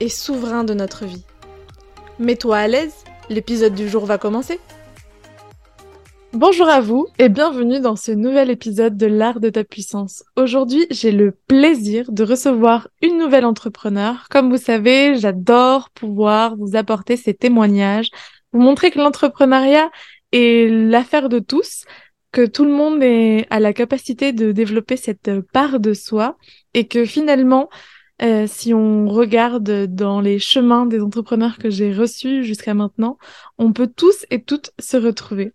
et souverains de notre vie. Mets-toi à l'aise, l'épisode du jour va commencer. Bonjour à vous et bienvenue dans ce nouvel épisode de l'art de ta puissance. Aujourd'hui, j'ai le plaisir de recevoir une nouvelle entrepreneur. Comme vous savez, j'adore pouvoir vous apporter ces témoignages, vous montrer que l'entrepreneuriat est l'affaire de tous, que tout le monde est, a la capacité de développer cette part de soi et que finalement, euh, si on regarde dans les chemins des entrepreneurs que j'ai reçus jusqu'à maintenant, on peut tous et toutes se retrouver.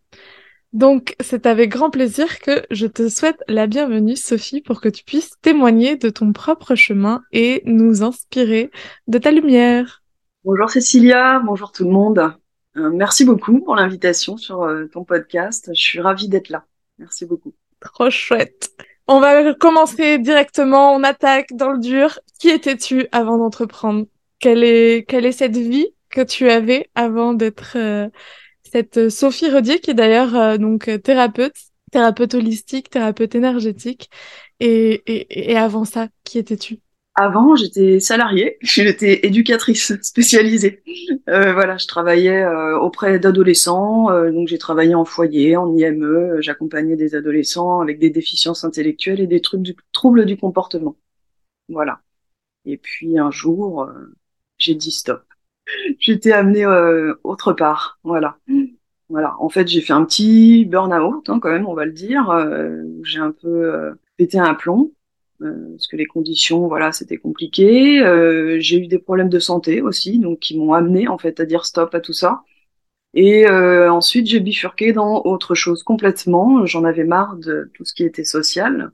Donc, c'est avec grand plaisir que je te souhaite la bienvenue, Sophie, pour que tu puisses témoigner de ton propre chemin et nous inspirer de ta lumière. Bonjour Cécilia, bonjour tout le monde. Euh, merci beaucoup pour l'invitation sur euh, ton podcast. Je suis ravie d'être là. Merci beaucoup. Trop chouette. On va commencer directement, on attaque dans le dur. Qui étais-tu avant d'entreprendre? Quelle est, quelle est cette vie que tu avais avant d'être euh, cette Sophie Redier qui est d'ailleurs euh, donc thérapeute, thérapeute holistique, thérapeute énergétique. Et, et, et avant ça, qui étais-tu? Avant, j'étais salariée, j'étais éducatrice spécialisée. Euh, voilà, je travaillais euh, auprès d'adolescents, euh, donc j'ai travaillé en foyer, en IME, j'accompagnais des adolescents avec des déficiences intellectuelles et des trucs du, troubles du comportement. Voilà. Et puis un jour, euh, j'ai dit stop. J'étais amenée autre part. Voilà. Voilà. En fait, j'ai fait un petit burn-out, hein, quand même, on va le dire. j'ai un peu pété un plomb. Euh, parce que les conditions, voilà, c'était compliqué. Euh, j'ai eu des problèmes de santé aussi, donc qui m'ont amené en fait à dire stop à tout ça. Et euh, ensuite, j'ai bifurqué dans autre chose complètement. J'en avais marre de tout ce qui était social.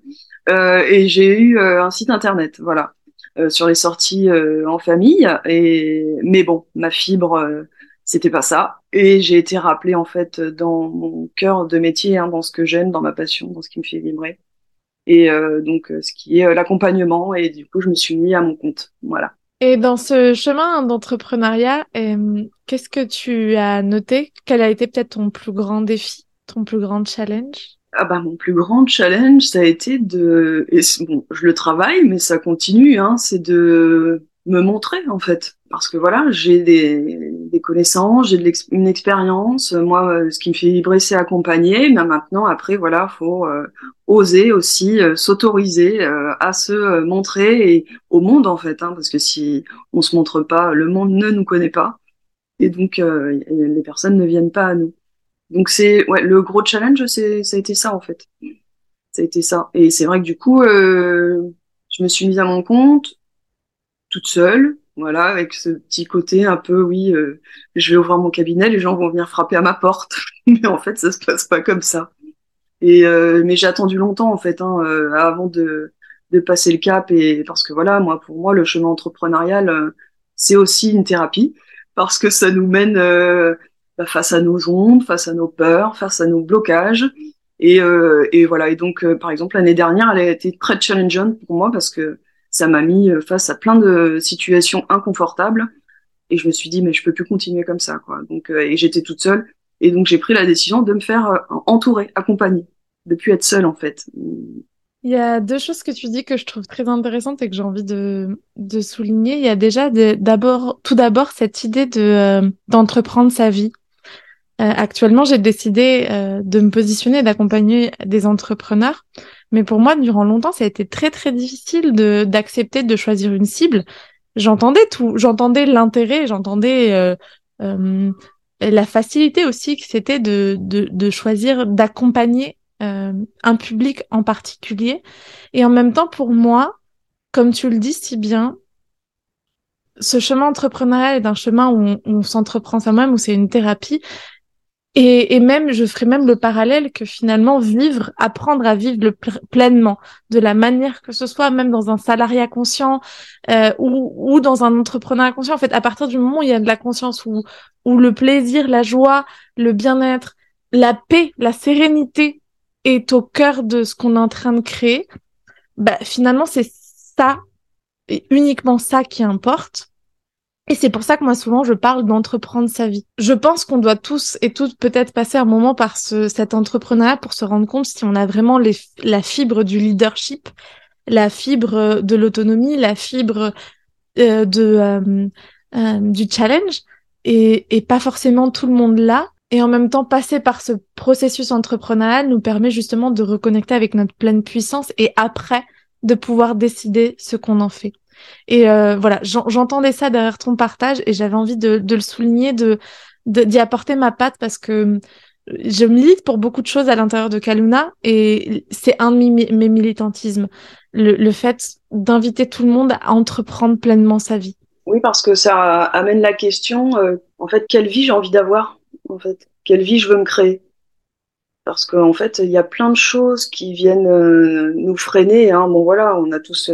et j'ai eu un site internet, voilà, sur les sorties en famille. Et mais bon, ma fibre, c'était pas ça. Et j'ai été rappelée en fait dans mon cœur de métier, hein, dans ce que j'aime, dans ma passion, dans ce qui me fait vibrer et euh, donc euh, ce qui est euh, l'accompagnement. Et du coup je me suis mis à mon compte. Voilà. Et dans ce chemin d'entrepreneuriat qu'est-ce que tu as noté? Quel a été peut-être ton plus grand défi ton plus grand challenge? Ah bah mon plus grand challenge ça a été de et bon je le travaille mais ça continue hein c'est de me montrer en fait parce que voilà j'ai des, connaissances j'ai une expérience. Moi euh, ce qui me fait vibrer c'est accompagner. Mais maintenant après voilà faut euh, oser aussi euh, s'autoriser à se montrer et au monde en fait hein, parce que si on se montre pas le monde ne nous connaît pas. Et donc les personnes ne viennent pas à nous. Donc c'est ouais le gros challenge c'est ça a été ça en fait. Ça a été ça. Et c'est vrai que du coup je me suis mise à mon compte toute seule, voilà, avec ce petit côté un peu, oui, euh, je vais ouvrir mon cabinet, les gens vont venir frapper à ma porte, mais en fait, ça se passe pas comme ça. Et euh, mais j'ai attendu longtemps en fait, hein, euh, avant de, de passer le cap, et parce que voilà, moi, pour moi, le chemin entrepreneurial, c'est aussi une thérapie, parce que ça nous mène bah, face à nos ondes, face à nos peurs, face à nos blocages. Et, et voilà. Et donc, par exemple, l'année dernière, elle a été très challengeante pour moi parce que ça m'a mis euh, face à plein de situations inconfortables et je me suis dit mais je peux plus continuer comme ça quoi. Donc euh, et j'étais toute seule et donc j'ai pris la décision de me faire euh, entourer, accompagner, de plus être seule en fait. Il y a deux choses que tu dis que je trouve très intéressantes et que j'ai envie de, souligner. Il y a déjà d'abord, tout d'abord, cette idée de d'entreprendre sa vie. Actuellement, j'ai décidé de me positionner d'accompagner des entrepreneurs mais pour moi, durant longtemps, ça a été très très difficile de d'accepter de choisir une cible. J'entendais tout, j'entendais l'intérêt, j'entendais euh, euh, la facilité aussi que c'était de, de, de choisir d'accompagner euh, un public en particulier. Et en même temps, pour moi, comme tu le dis si bien, ce chemin entrepreneurial est un chemin où on, on s'entreprend soi-même, où c'est une thérapie. Et, et, même, je ferai même le parallèle que finalement, vivre, apprendre à vivre le pleinement, de la manière que ce soit, même dans un salariat conscient euh, ou, ou dans un entrepreneur conscient. En fait, à partir du moment où il y a de la conscience, où, où le plaisir, la joie, le bien-être, la paix, la sérénité est au cœur de ce qu'on est en train de créer, bah, finalement, c'est ça, et uniquement ça qui importe. Et c'est pour ça que moi souvent je parle d'entreprendre sa vie. Je pense qu'on doit tous et toutes peut-être passer un moment par ce, cet entrepreneuriat pour se rendre compte si on a vraiment les, la fibre du leadership, la fibre de l'autonomie, la fibre euh, de euh, euh, du challenge et, et pas forcément tout le monde là. Et en même temps, passer par ce processus entrepreneurial nous permet justement de reconnecter avec notre pleine puissance et après de pouvoir décider ce qu'on en fait. Et euh, voilà, j'entendais ça derrière ton partage et j'avais envie de, le souligner, de d'y apporter ma patte parce que je milite pour beaucoup de choses à l'intérieur de Kaluna et c'est un de mes, militantismes, le, le fait d'inviter tout le monde à entreprendre pleinement sa vie. Oui, parce que ça amène la question, euh, en fait, quelle vie j'ai envie d'avoir, en fait, quelle vie je veux me créer? Parce qu'en en fait, il y a plein de choses qui viennent euh, nous freiner. Hein. Bon, voilà, on a tous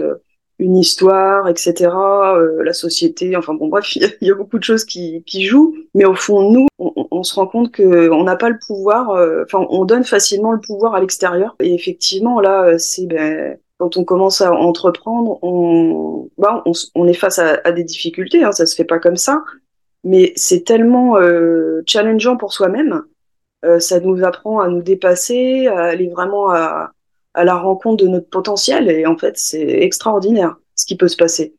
une histoire, etc. Euh, la société, enfin bon bref, il y, a beaucoup de choses qui, qui jouent, mais au fond nous, on, on se rend compte que on n'a pas le pouvoir. Euh, enfin, on donne facilement le pouvoir à l'extérieur. Et effectivement, là, c'est ben, quand on commence à entreprendre, on, ben, on, on, est face à, à des difficultés. Hein, ça se fait pas comme ça, mais c'est tellement euh, challengeant pour soi-même. Euh, ça nous apprend à nous dépasser, à aller vraiment à à la rencontre de notre potentiel et en fait c'est extraordinaire ce qui peut se passer.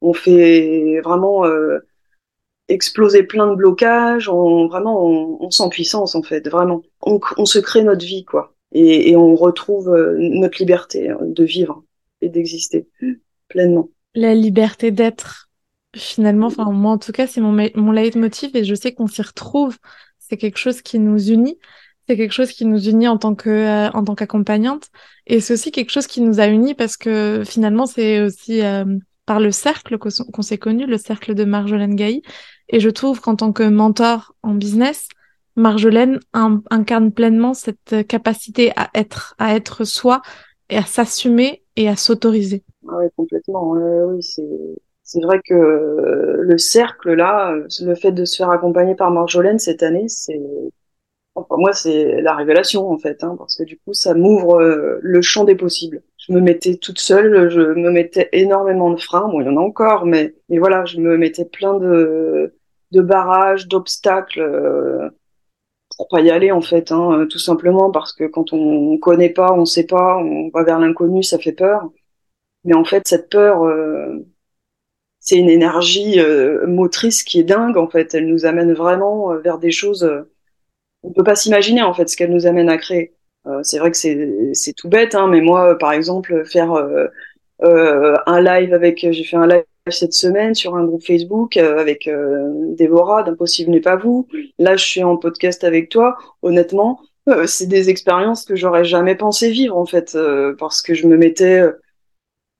On fait vraiment euh, exploser plein de blocages, on vraiment on, on sent puissance en fait, vraiment. On, se crée notre vie quoi et, et on retrouve euh, notre liberté hein, de vivre et d'exister pleinement. La liberté d'être finalement, enfin moi en tout cas c'est mon mon leitmotiv et je sais qu'on s'y retrouve. C'est quelque chose qui nous unit c'est quelque chose qui nous unit en tant que euh, en tant qu'accompagnante et c'est aussi quelque chose qui nous a unis parce que finalement c'est aussi euh, par le cercle qu'on s'est connu le cercle de Marjolaine Gailly et je trouve qu'en tant que mentor en business Marjolaine incarne pleinement cette capacité à être à être soi et à s'assumer et à s'autoriser. Ah oui, complètement. oui, c'est c'est vrai que le cercle là, le fait de se faire accompagner par Marjolaine cette année, c'est Enfin, moi, c'est la révélation en fait, hein, parce que du coup, ça m'ouvre euh, le champ des possibles. Je me mettais toute seule, je me mettais énormément de freins. Bon, il y en a encore, mais, mais voilà, je me mettais plein de, de barrages, d'obstacles euh, pour pas y aller en fait, hein, tout simplement parce que quand on connaît pas, on sait pas, on va vers l'inconnu, ça fait peur. Mais en fait, cette peur, euh, c'est une énergie euh, motrice qui est dingue en fait. Elle nous amène vraiment vers des choses on peut pas s'imaginer en fait ce qu'elle nous amène à créer. Euh, c'est vrai que c'est tout bête, hein, mais moi, par exemple, faire euh, euh, un live avec, j'ai fait un live cette semaine sur un groupe Facebook avec Déborah d'Impossible n'est pas vous. Là, je suis en podcast avec toi. Honnêtement, c'est des expériences que j'aurais jamais pensé vivre en fait, parce que je me mettais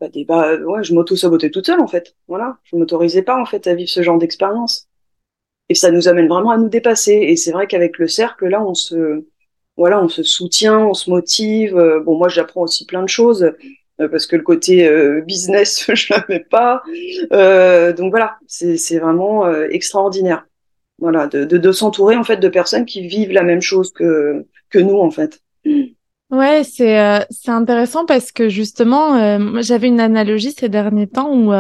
bah, des, ouais, je m'auto-sabotais toute seule en fait. Voilà, je m'autorisais pas en fait à vivre ce genre d'expérience et ça nous amène vraiment à nous dépasser. Et c'est vrai qu'avec le cercle, là, on se, voilà, on se soutient, on se motive. Euh, bon, moi, j'apprends aussi plein de choses euh, parce que le côté euh, business, je l'avais pas. donc voilà, c'est vraiment extraordinaire. Voilà, de, de, de s'entourer en fait de personnes qui vivent la même chose que que nous en fait. Ouais, c'est c'est intéressant parce que justement, j'avais une analogie ces derniers temps où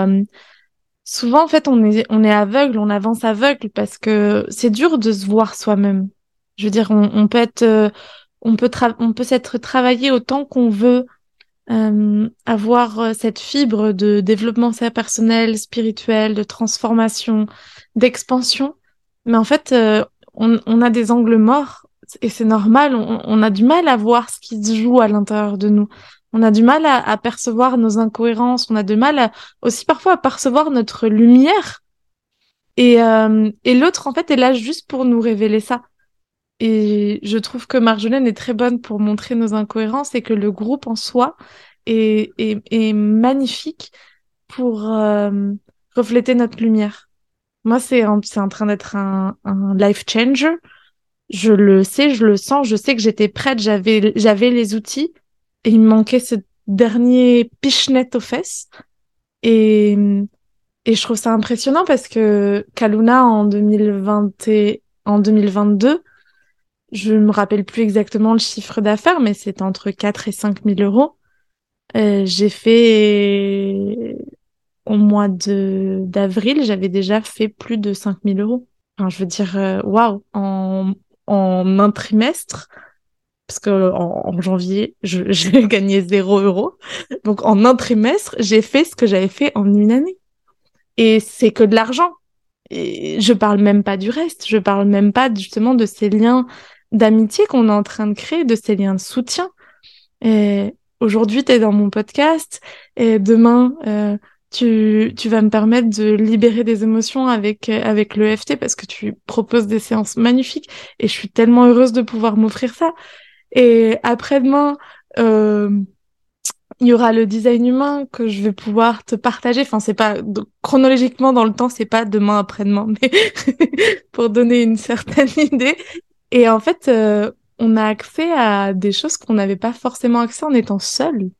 souvent en fait on est on est aveugle, on avance aveugle parce que c'est dur de se voir soi-même. Je veux dire, on, on peut être, euh, on peut on peut s'être travaillé autant qu'on veut, euh, avoir euh, cette fibre de développement personnel, spirituel, de transformation, d'expansion. Mais en fait, on, on, a des angles morts et c'est normal. On, on, a du mal à voir ce qui se joue à l'intérieur de nous on a du mal à, percevoir nos incohérences, on a du mal aussi parfois à percevoir notre lumière. Et, euh, et l'autre, en fait, est là juste pour nous révéler ça. Et je trouve que Marjolaine est très bonne pour montrer nos incohérences et que le groupe en soi est, est, magnifique pour euh, refléter notre lumière. Moi, c'est en, en train d'être un, un life changer je le sais, je le sens, je sais que j'étais prête, j'avais, j'avais les outils et il me manquait ce dernier pichenette aux fesses. Et, et je trouve ça impressionnant parce que Kaluna en 2020 et en 2022, je me rappelle plus exactement le chiffre d'affaires, mais c'est entre 4 et 5 000 euros. Euh, j'ai fait au mois d'avril, j'avais déjà fait plus de 5 000 euros. Je veux dire, euh, waouh, en, en un trimestre, parce que en, janvier, je, j'ai gagné 0 euros. Donc en un trimestre, j'ai fait ce que j'avais fait en une année. Et c'est que de l'argent. Et je parle même pas du reste. Je parle même pas justement de ces liens d'amitié qu'on est en train de créer, de ces liens de soutien. Aujourd'hui, tu es dans mon podcast et demain, euh, tu, tu vas me permettre de libérer des émotions avec, avec l'EFT parce que tu proposes des séances magnifiques et je suis tellement heureuse de pouvoir m'offrir ça. Et après-demain, euh, il y aura le design humain que je vais pouvoir te partager. Enfin, c'est pas chronologiquement dans le temps, c'est pas demain après-demain, mais pour donner une certaine idée. Et en fait, euh, on a accès à des choses qu'on n'avait pas forcément accès en étant seul.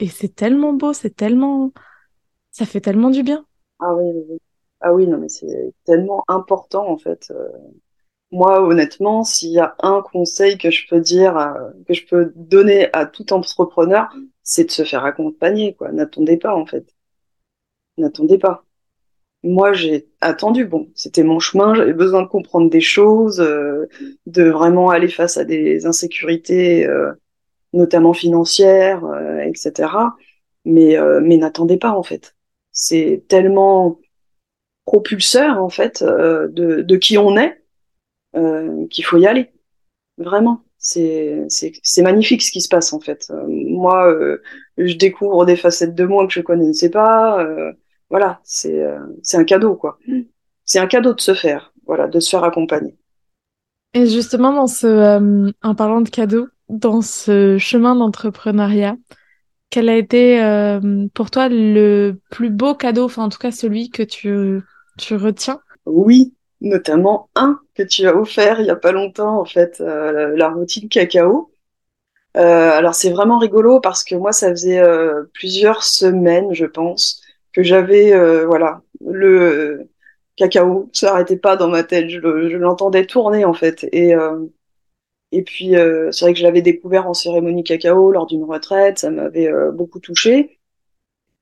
Et c'est tellement beau, c'est tellement, ça fait tellement du bien. Ah oui, ah oui, non mais c'est tellement important en fait. Euh, moi, honnêtement, s'il y a un conseil que je peux dire, euh, que je peux donner à tout entrepreneur, c'est de se faire accompagner, quoi. N'attendez pas, en fait. N'attendez pas. Moi, j'ai attendu. Bon, c'était mon chemin. J'avais besoin de comprendre des choses, euh, de vraiment aller face à des insécurités, euh, notamment financières, etc. Mais, mais n'attendez pas, en fait. C'est tellement propulseur, en fait, de qui on est euh, qu'il faut y aller. Vraiment. C'est, c'est, magnifique ce qui se passe en fait. Euh, moi, euh, je découvre des facettes de moi que je connaissais pas. voilà, c'est, c'est un cadeau quoi. C'est un cadeau de se faire, voilà, de se faire accompagner. Et justement, dans ce, en parlant de cadeau, dans ce chemin d'entrepreneuriat, quel a été pour toi le plus beau cadeau, enfin en tout cas celui que tu, tu retiens? Oui, notamment un que tu as offert il y a pas longtemps, en fait, euh, la routine cacao. Euh, alors c'est vraiment rigolo parce que moi ça faisait euh, plusieurs semaines, je pense, que j'avais voilà le cacao, ça n'arrêtait pas dans ma tête, je, l'entendais tourner en fait. Et et puis c'est vrai que je l'avais découvert en cérémonie cacao lors d'une retraite, ça m'avait beaucoup touché.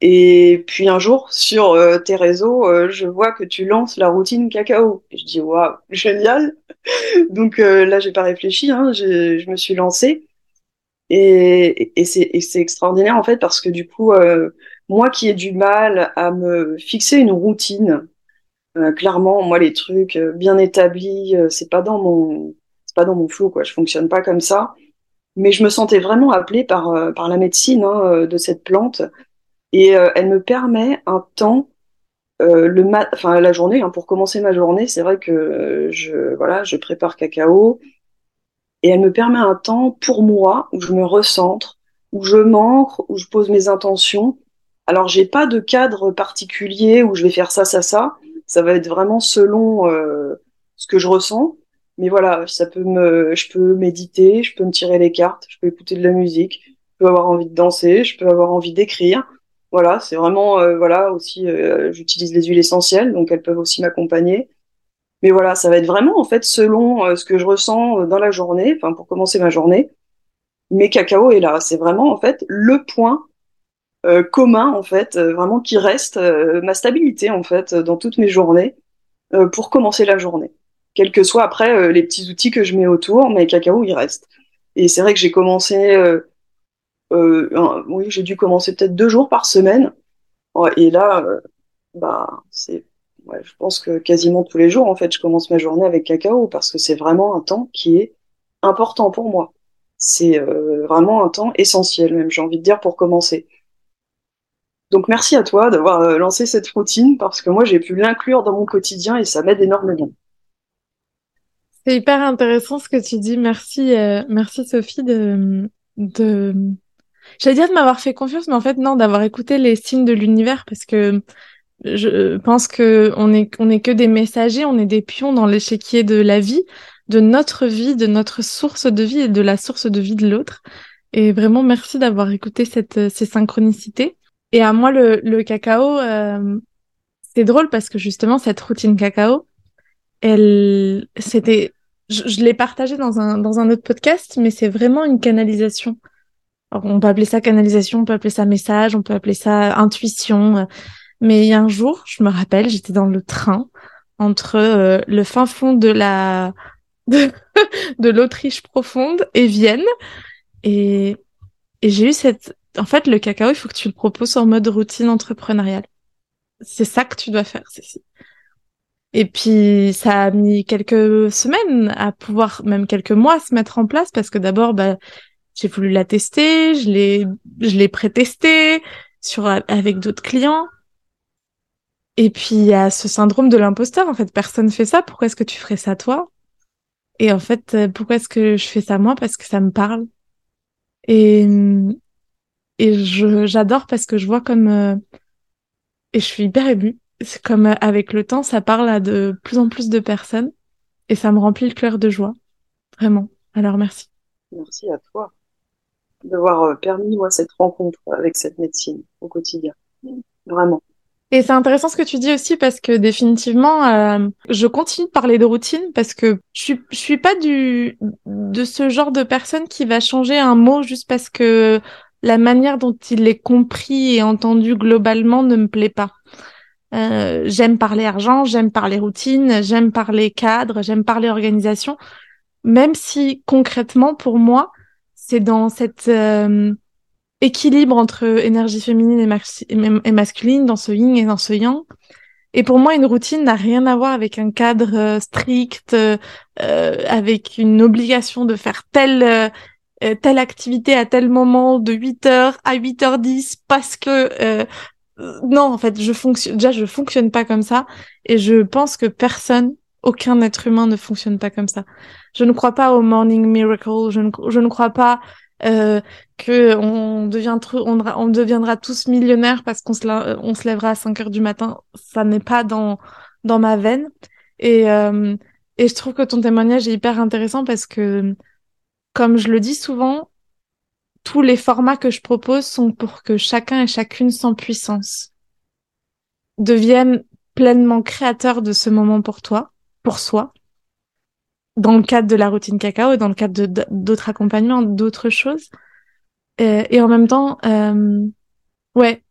Et puis un jour, sur euh, tes réseaux, euh, je vois que tu lances la routine cacao. Et je dis, waouh, génial. Donc euh, là, j'ai pas réfléchi, hein, je me suis lancée. Et, et c'est extraordinaire en fait parce que du coup, moi qui ai du mal à me fixer une routine, clairement, moi les trucs bien établis, c'est pas dans mon, c'est pas dans mon flou quoi. Je fonctionne pas comme ça. Mais je me sentais vraiment appelée par par la médecine hein, de cette plante et euh, elle me permet un temps, euh, le mat enfin la journée, hein, pour commencer ma journée, c'est vrai que euh, je, voilà, je prépare cacao, et elle me permet un temps pour moi où je me recentre, où je m'ancre, où je pose mes intentions. Alors j'ai pas de cadre particulier où je vais faire ça, ça, ça. Ça va être vraiment selon ce que je ressens. Mais voilà, ça peut me, je peux méditer, je peux me tirer les cartes, je peux écouter de la musique, je peux avoir envie de danser, je peux avoir envie d'écrire. Voilà, c'est vraiment euh, voilà aussi euh, j'utilise les huiles essentielles donc elles peuvent aussi m'accompagner. Mais voilà, ça va être vraiment en fait selon euh, ce que je ressens dans la journée, enfin pour commencer ma journée. Mais cacao est là, c'est vraiment en fait le point commun en fait, vraiment qui reste ma stabilité en fait dans toutes mes journées pour commencer la journée. Quels que soient après les petits outils que je mets autour, mais cacao il reste. Et c'est vrai que j'ai commencé euh, oui, j'ai dû commencer peut-être deux jours par semaine. Et là, euh, bah, c'est, ouais, je pense que quasiment tous les jours, en fait, je commence ma journée avec cacao parce que c'est vraiment un temps qui est important pour moi. C'est euh, vraiment un temps essentiel, même, j'ai envie de dire, pour commencer. Donc merci à toi d'avoir lancé cette routine parce que moi j'ai pu l'inclure dans mon quotidien et ça m'aide énormément. C'est hyper intéressant ce que tu dis. Merci, merci Sophie de, de J'allais dire de m'avoir fait confiance, mais en fait non, d'avoir écouté les signes de l'univers parce que je pense que on est on est que des messagers, on est des pions dans l'échiquier de la vie. de notre vie, de notre source de vie et de la source de vie de l'autre. Et vraiment, merci d'avoir écouté cette, ces synchronicités. Et à moi, le, le cacao, euh, c'est drôle parce que justement, cette routine cacao, elle, c'était, je, je l'ai partagée dans un, dans un autre podcast, mais c'est vraiment une canalisation. On peut appeler ça canalisation, on peut appeler ça message, on peut appeler ça intuition. Mais il y a un jour, je me rappelle, j'étais dans le train entre euh, le fin fond de la de, l'Autriche profonde et Vienne et j'ai eu cette en fait le cacao, il faut que tu le proposes en mode routine entrepreneuriale. C'est ça que tu dois faire, Cécile. Et puis ça a mis quelques semaines à pouvoir, même quelques mois, se mettre en place parce que d'abord, bah, j'ai voulu la tester, je l'ai, je l'ai pré-testé sur avec d'autres clients. Et puis il y a ce syndrome de l'imposteur. En fait, personne fait ça. Pourquoi est-ce que tu ferais ça toi? Et en fait, euh, pourquoi est-ce que je fais ça moi? Parce que ça me parle. Et et je j'adore parce que je vois comme euh, et je suis hyper émue. C'est comme euh, avec le temps, ça parle à de plus en plus de personnes et ça me remplit le cœur de joie. Vraiment. Alors merci. Merci à toi d'avoir permis moi cette rencontre avec cette médecine au quotidien. Vraiment. Et c'est intéressant ce que tu dis aussi parce que définitivement, euh, je continue de parler de routine parce que je suis, je suis pas du de ce genre de personne qui va changer un mot juste parce que la manière dont il est compris et entendu globalement ne me plaît pas. Euh, j'aime parler argent, j'aime parler routine, j'aime parler cadre, j'aime parler organisation, même si concrètement pour moi, c'est dans cette euh, équilibre entre énergie féminine et, masculine, dans ce yin et dans ce yang. Et pour moi, une routine n'a rien à voir avec un cadre euh, strict, euh, avec une obligation de faire telle euh, telle activité à tel moment de 8h à 8h10 parce que non, en fait, je fonctionne déjà je fonctionne pas comme ça et je pense que personne aucun être humain ne fonctionne pas comme ça. Je ne crois pas au morning miracle, je ne, je ne crois pas euh, que on on, deviendra tous millionnaires parce qu'on se, on se lèvera à 5 heures du matin. Ça n'est pas dans dans ma veine. Et euh, et je trouve que ton témoignage est hyper intéressant parce que, comme je le dis souvent, tous les formats que je propose sont pour que chacun et chacune sans puissance devienne pleinement créateur de ce moment pour toi, pour soi, dans le cadre de la routine cacao et dans le cadre d'autres accompagnements, d'autres choses. Et, et, en même temps, euh, ouais,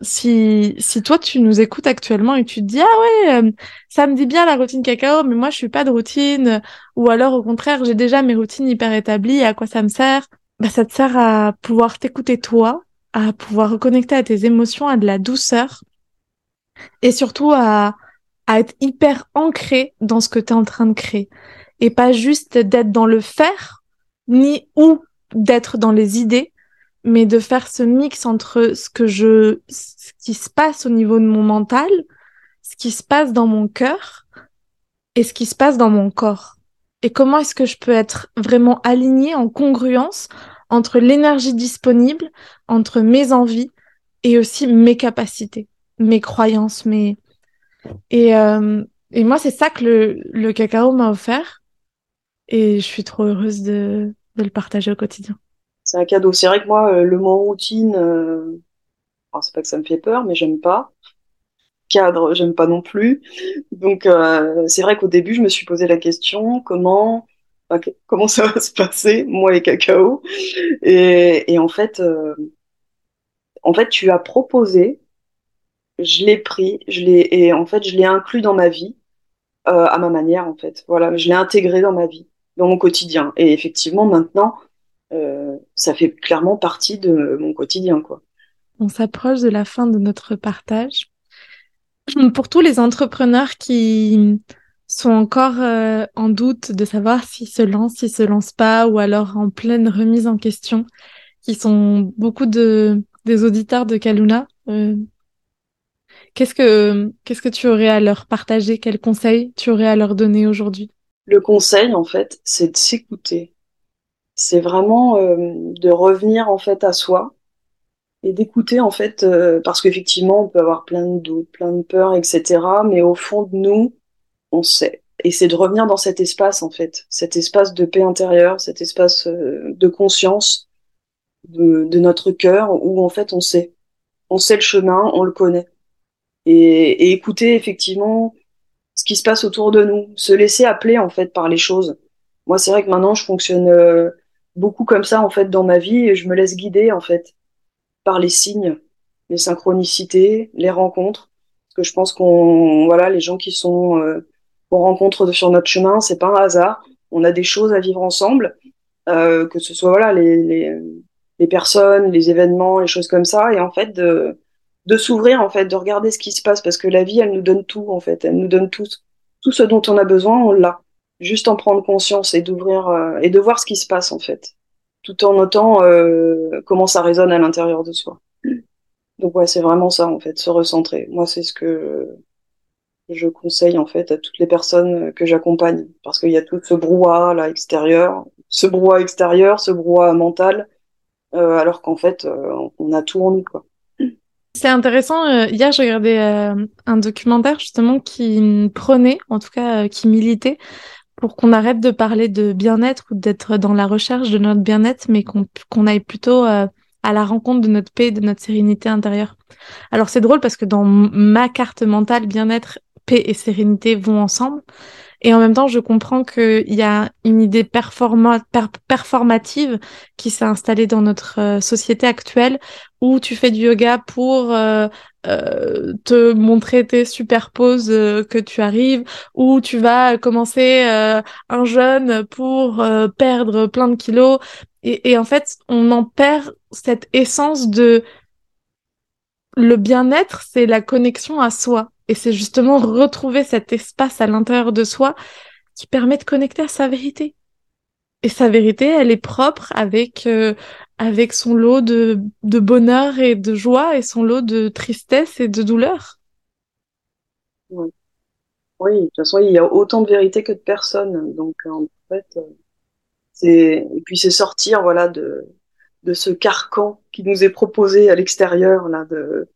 si, si toi tu nous écoutes actuellement et tu te dis ah ouais, euh, ça me dit bien la routine cacao, mais moi je suis pas de routine, ou alors au contraire j'ai déjà mes routines hyper établies, à quoi ça me sert? Bah ça te sert à pouvoir t'écouter toi, à pouvoir reconnecter à tes émotions, à de la douceur, et surtout à à être hyper ancré dans ce que tu es en train de créer et pas juste d'être dans le faire, ni ou d'être dans les idées, mais de faire ce mix entre ce que je, ce qui se passe au niveau de mon mental, ce qui se passe dans mon cœur et ce qui se passe dans mon corps. Et comment est-ce que je peux être vraiment aligné en congruence entre l'énergie disponible, entre mes envies et aussi mes capacités, mes croyances, mes et euh, et moi c'est ça que le le cacao m'a offert et je suis trop heureuse de, le partager au quotidien. C'est un cadeau. C'est vrai que moi, euh, le mot routine, euh... c'est pas que ça me fait peur, mais j'aime pas. Cadre, j'aime pas non plus. Donc euh, c'est vrai qu'au début, je me suis posé la question comment comment ça va se passer, moi et cacao? Et, en fait, en fait, tu as proposé, je l'ai pris, je l'ai et en fait, je l'ai inclus dans ma vie à ma manière en fait. Voilà, je l'ai intégré dans ma vie dans mon quotidien. Et effectivement, maintenant, euh, ça fait clairement partie de mon quotidien, quoi. On s'approche de la fin de notre partage. Pour tous les entrepreneurs qui sont encore euh, en doute de savoir s'ils se lancent, s'ils se lancent pas, ou alors en pleine remise en question, qui sont beaucoup de des auditeurs de Kaluna. Euh, qu'est-ce que qu'est-ce que tu aurais à leur partager? Quels conseils tu aurais à leur donner aujourd'hui? Le conseil, en fait, c'est de s'écouter. C'est vraiment euh, de revenir en fait à soi et d'écouter en fait, euh, parce qu'effectivement, on peut avoir plein de doutes, plein de peurs, etc. Mais au fond de nous, on sait. et c'est de revenir dans cet espace en fait, cet espace de paix intérieure, cet espace euh, de conscience de, notre cœur où en fait on sait, on sait le chemin, on le connaît et écouter effectivement ce qui se passe autour de nous, se laisser appeler en fait par les choses. Moi c'est vrai que maintenant je fonctionne euh, beaucoup comme ça en fait dans ma vie et je me laisse guider en fait par les signes, les synchronicités, les rencontres. Parce que je pense qu'on voilà les gens qui sont euh, qu'on rencontre sur notre chemin, c'est pas un hasard. On a des choses à vivre ensemble, euh, que ce soit voilà les, les, les, personnes, les événements, les choses comme ça, et en fait de, de s'ouvrir en fait, de regarder ce qui se passe, parce que la vie, elle nous donne tout en fait, elle nous donne tout, tout ce dont on a besoin, on l'a. Juste en prendre conscience et d'ouvrir euh, et de voir ce qui se passe en fait, tout en notant euh, comment ça résonne à l'intérieur de soi. Donc ouais, c'est vraiment ça en fait, se recentrer. Moi, c'est ce que je conseille en fait à toutes les personnes que j'accompagne parce qu'il y a tout ce brouhaha là extérieur, ce brouhaha extérieur, ce brouhaha mental, euh, alors qu'en fait on a tout en nous quoi. C'est intéressant. Euh, hier, je regardais euh, un documentaire justement qui prenait, en tout cas euh, qui militait pour qu'on arrête de parler de bien-être ou d'être dans la recherche de notre bien-être, mais qu'on qu'on aille plutôt à la rencontre de notre paix, de notre sérénité intérieure. Alors c'est drôle parce que dans ma carte mentale, bien-être paix et sérénité vont ensemble. Et en même temps, je comprends qu'il y a une idée performa performative qui s'est installée dans notre euh, société actuelle où tu fais du yoga pour euh, euh, te montrer tes super poses que tu arrives, où tu vas commencer un jeûne pour perdre plein de kilos. Et en fait, on en perd cette essence de le bien-être, c'est la connexion à soi. Et c'est justement retrouver cet espace à l'intérieur de soi qui permet de connecter à sa vérité. Et sa vérité, elle est propre avec euh, avec son lot de, de bonheur et de joie et son lot de tristesse et de douleur. Oui. oui, de toute façon, il y a autant de vérité que de personnes. Donc en fait, euh, c'est et puis c'est sortir voilà de de ce carcan qui nous est proposé à l'extérieur là de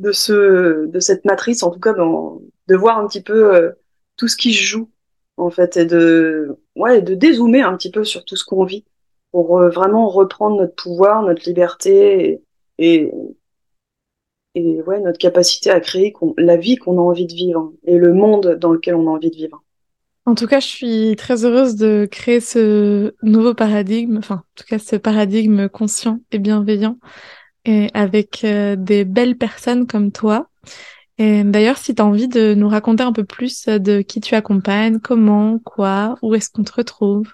de ce de cette matrice en tout cas de voir un petit peu euh, tout ce qui se joue en fait et de ouais de dézoomer un petit peu sur tout ce qu'on vit pour euh, vraiment reprendre notre pouvoir notre liberté et, et, ouais notre capacité à créer la vie qu'on a envie de vivre et le monde dans lequel on a envie de vivre. En tout cas, je suis très heureuse de créer ce nouveau paradigme, enfin, en tout cas, ce paradigme conscient et bienveillant et avec euh, des belles personnes comme toi. Et d'ailleurs, si tu as envie de nous raconter un peu plus de qui tu accompagnes, comment, quoi, où est-ce qu'on te retrouve?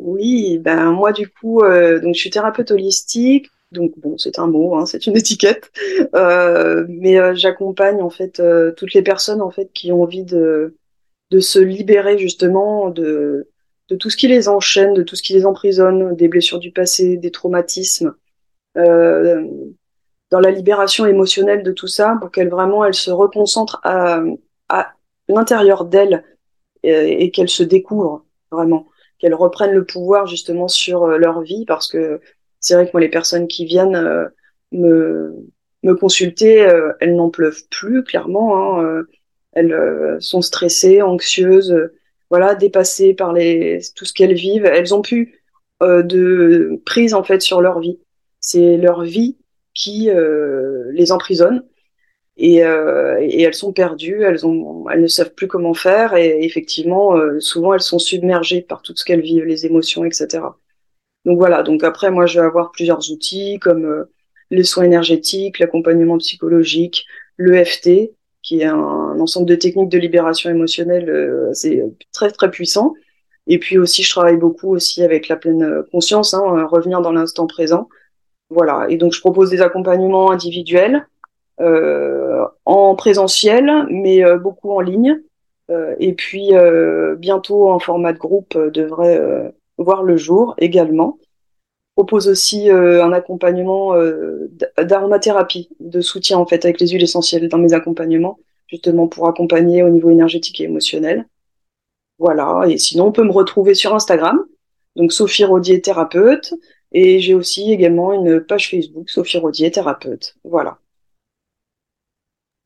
Oui, ben moi du coup, euh, donc je suis thérapeute holistique. Donc bon, c'est un mot, hein, c'est une étiquette, euh, mais euh, j'accompagne en fait toutes les personnes en fait qui ont envie de de se libérer justement de de tout ce qui les enchaîne, de tout ce qui les emprisonne, des blessures du passé, des traumatismes, euh, dans la libération émotionnelle de tout ça pour qu'elle vraiment elle se reconcentre à, l'intérieur d'elle et, et qu'elle se découvre vraiment. Qu'elle reprenne le pouvoir justement sur euh, leur vie parce que c'est vrai que moi les personnes qui viennent euh, me consulter euh, elles n'en pleuvent plus clairement hein, elles sont stressées anxieuses voilà dépassées par les tout ce qu'elles vivent. Elles ont plus de prise en fait sur leur vie c'est leur vie qui euh, les emprisonne et, euh, et, elles sont perdues, elles, ont, elles ne savent plus comment faire et effectivement, euh, souvent elles sont submergées par tout ce qu'elles vivent, les émotions, etc. Donc voilà, donc après moi je vais avoir plusieurs outils comme les soins énergétiques, l'accompagnement psychologique, l'EFT, qui est un, ensemble de techniques de libération émotionnelle c'est très très puissant. Et puis aussi je travaille beaucoup aussi avec la pleine conscience, hein, revenir dans l'instant présent voilà. Et donc, je propose des accompagnements individuels, euh, en présentiel, mais euh, beaucoup en ligne. Euh, et puis, bientôt, en format de groupe, devrait voir le jour également. Je propose aussi un accompagnement d'aromathérapie, de soutien, en fait, avec les huiles essentielles dans mes accompagnements, justement pour accompagner au niveau énergétique et émotionnel. Voilà. Et sinon, on peut me retrouver sur Instagram. Donc, Sophie Rodier, thérapeute. Et j'ai aussi également une page Facebook, Sophie Rodier, thérapeute. Voilà.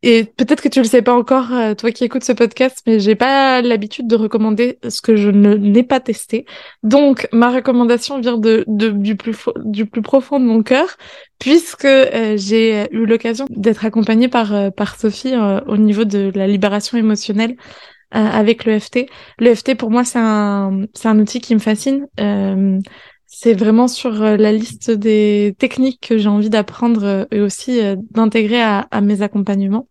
et peut-être que tu le sais pas encore, euh, toi qui écoutes ce podcast, mais j'ai pas l'habitude de recommander ce que je ne n'ai pas testé. Donc, ma recommandation vient de, de du plus du plus profond de mon cœur, puisque euh, j'ai eu l'occasion d'être accompagnée par euh, par Sophie au niveau de la libération émotionnelle avec l'EFT. L'EFT pour moi c'est un c'est un outil qui me fascine. C'est vraiment sur la liste des techniques que j'ai envie d'apprendre et aussi d'intégrer à, mes accompagnements.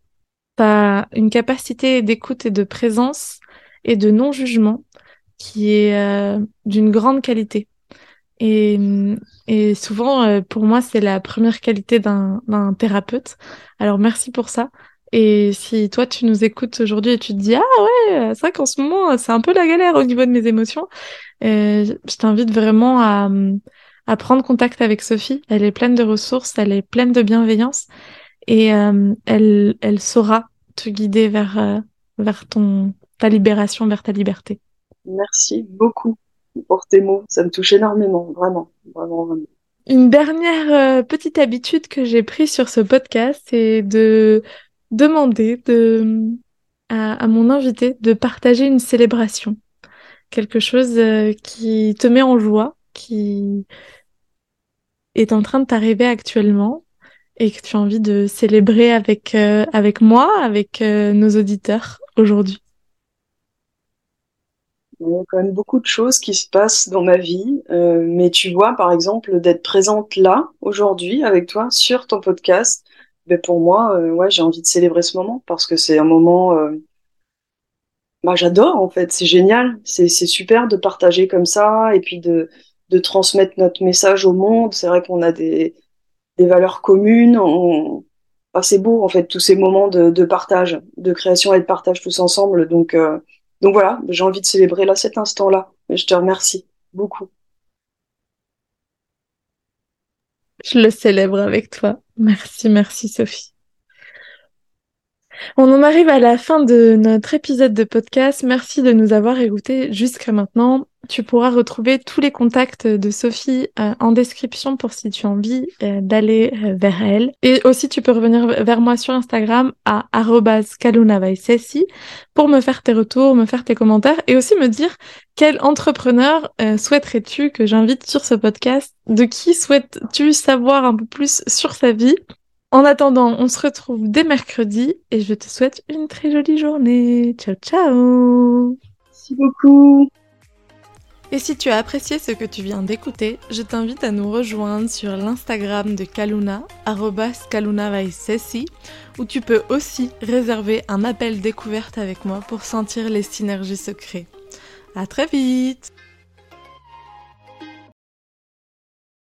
T'as une capacité d'écoute et de présence et de non-jugement qui est euh, d'une grande qualité. Et, et souvent, euh, pour moi, c'est la première qualité d'un thérapeute. Alors, merci pour ça. Et si toi, tu nous écoutes aujourd'hui et tu te dis, ah ouais, c'est vrai qu'en ce moment, c'est un peu la galère au niveau de mes émotions, euh, je t'invite vraiment à, à prendre contact avec Sophie. Elle est pleine de ressources, elle est pleine de bienveillance et euh, elle, elle saura te guider vers, euh, vers ton, ta libération, vers ta liberté. Merci beaucoup pour tes mots. Ça me touche énormément, vraiment, vraiment, vraiment. Une dernière petite habitude que j'ai prise sur ce podcast, c'est de demander de, à, mon invité de partager une célébration. Quelque chose qui te met en joie, qui est en train de t'arriver actuellement et que tu as envie de célébrer avec, euh, moi, avec euh, nos auditeurs aujourd'hui Il y a quand même beaucoup de choses qui se passent dans ma vie, euh, mais tu vois, par exemple, d'être présente là, aujourd'hui, avec toi, sur ton podcast, ben pour moi, ouais, j'ai envie de célébrer ce moment parce que c'est un moment... Bah, j'adore en fait, c'est génial, c'est super de partager comme ça et puis de, de transmettre notre message au monde. C'est vrai qu'on a des, des valeurs communes. On... c'est beau en fait tous ces moments de, de, partage, de création et de partage tous ensemble. Donc, euh, donc voilà, j'ai envie de célébrer là cet instant-là. Je te remercie beaucoup. Je le célèbre avec toi. Merci, merci Sophie. On en arrive à la fin de notre épisode de podcast. Merci de nous avoir écoutés jusqu'à maintenant. Tu pourras retrouver tous les contacts de Sophie euh, en description pour si tu as envie euh, d'aller euh, vers elle. Et aussi, tu peux revenir vers moi sur Instagram à @kalunavaisesi pour me faire tes retours, me faire tes commentaires et aussi me dire quel entrepreneur souhaiterais-tu que j'invite sur ce podcast? De qui souhaites-tu savoir un peu plus sur sa vie? En attendant, on se retrouve dès mercredi et je te souhaite une très jolie journée. Ciao ciao Merci beaucoup et si tu as apprécié ce que tu viens d'écouter, je t'invite à nous rejoindre sur l'Instagram de Kaluna, KalunaVaisesi, où tu peux aussi réserver un appel découverte avec moi pour sentir les synergies secrets. À très vite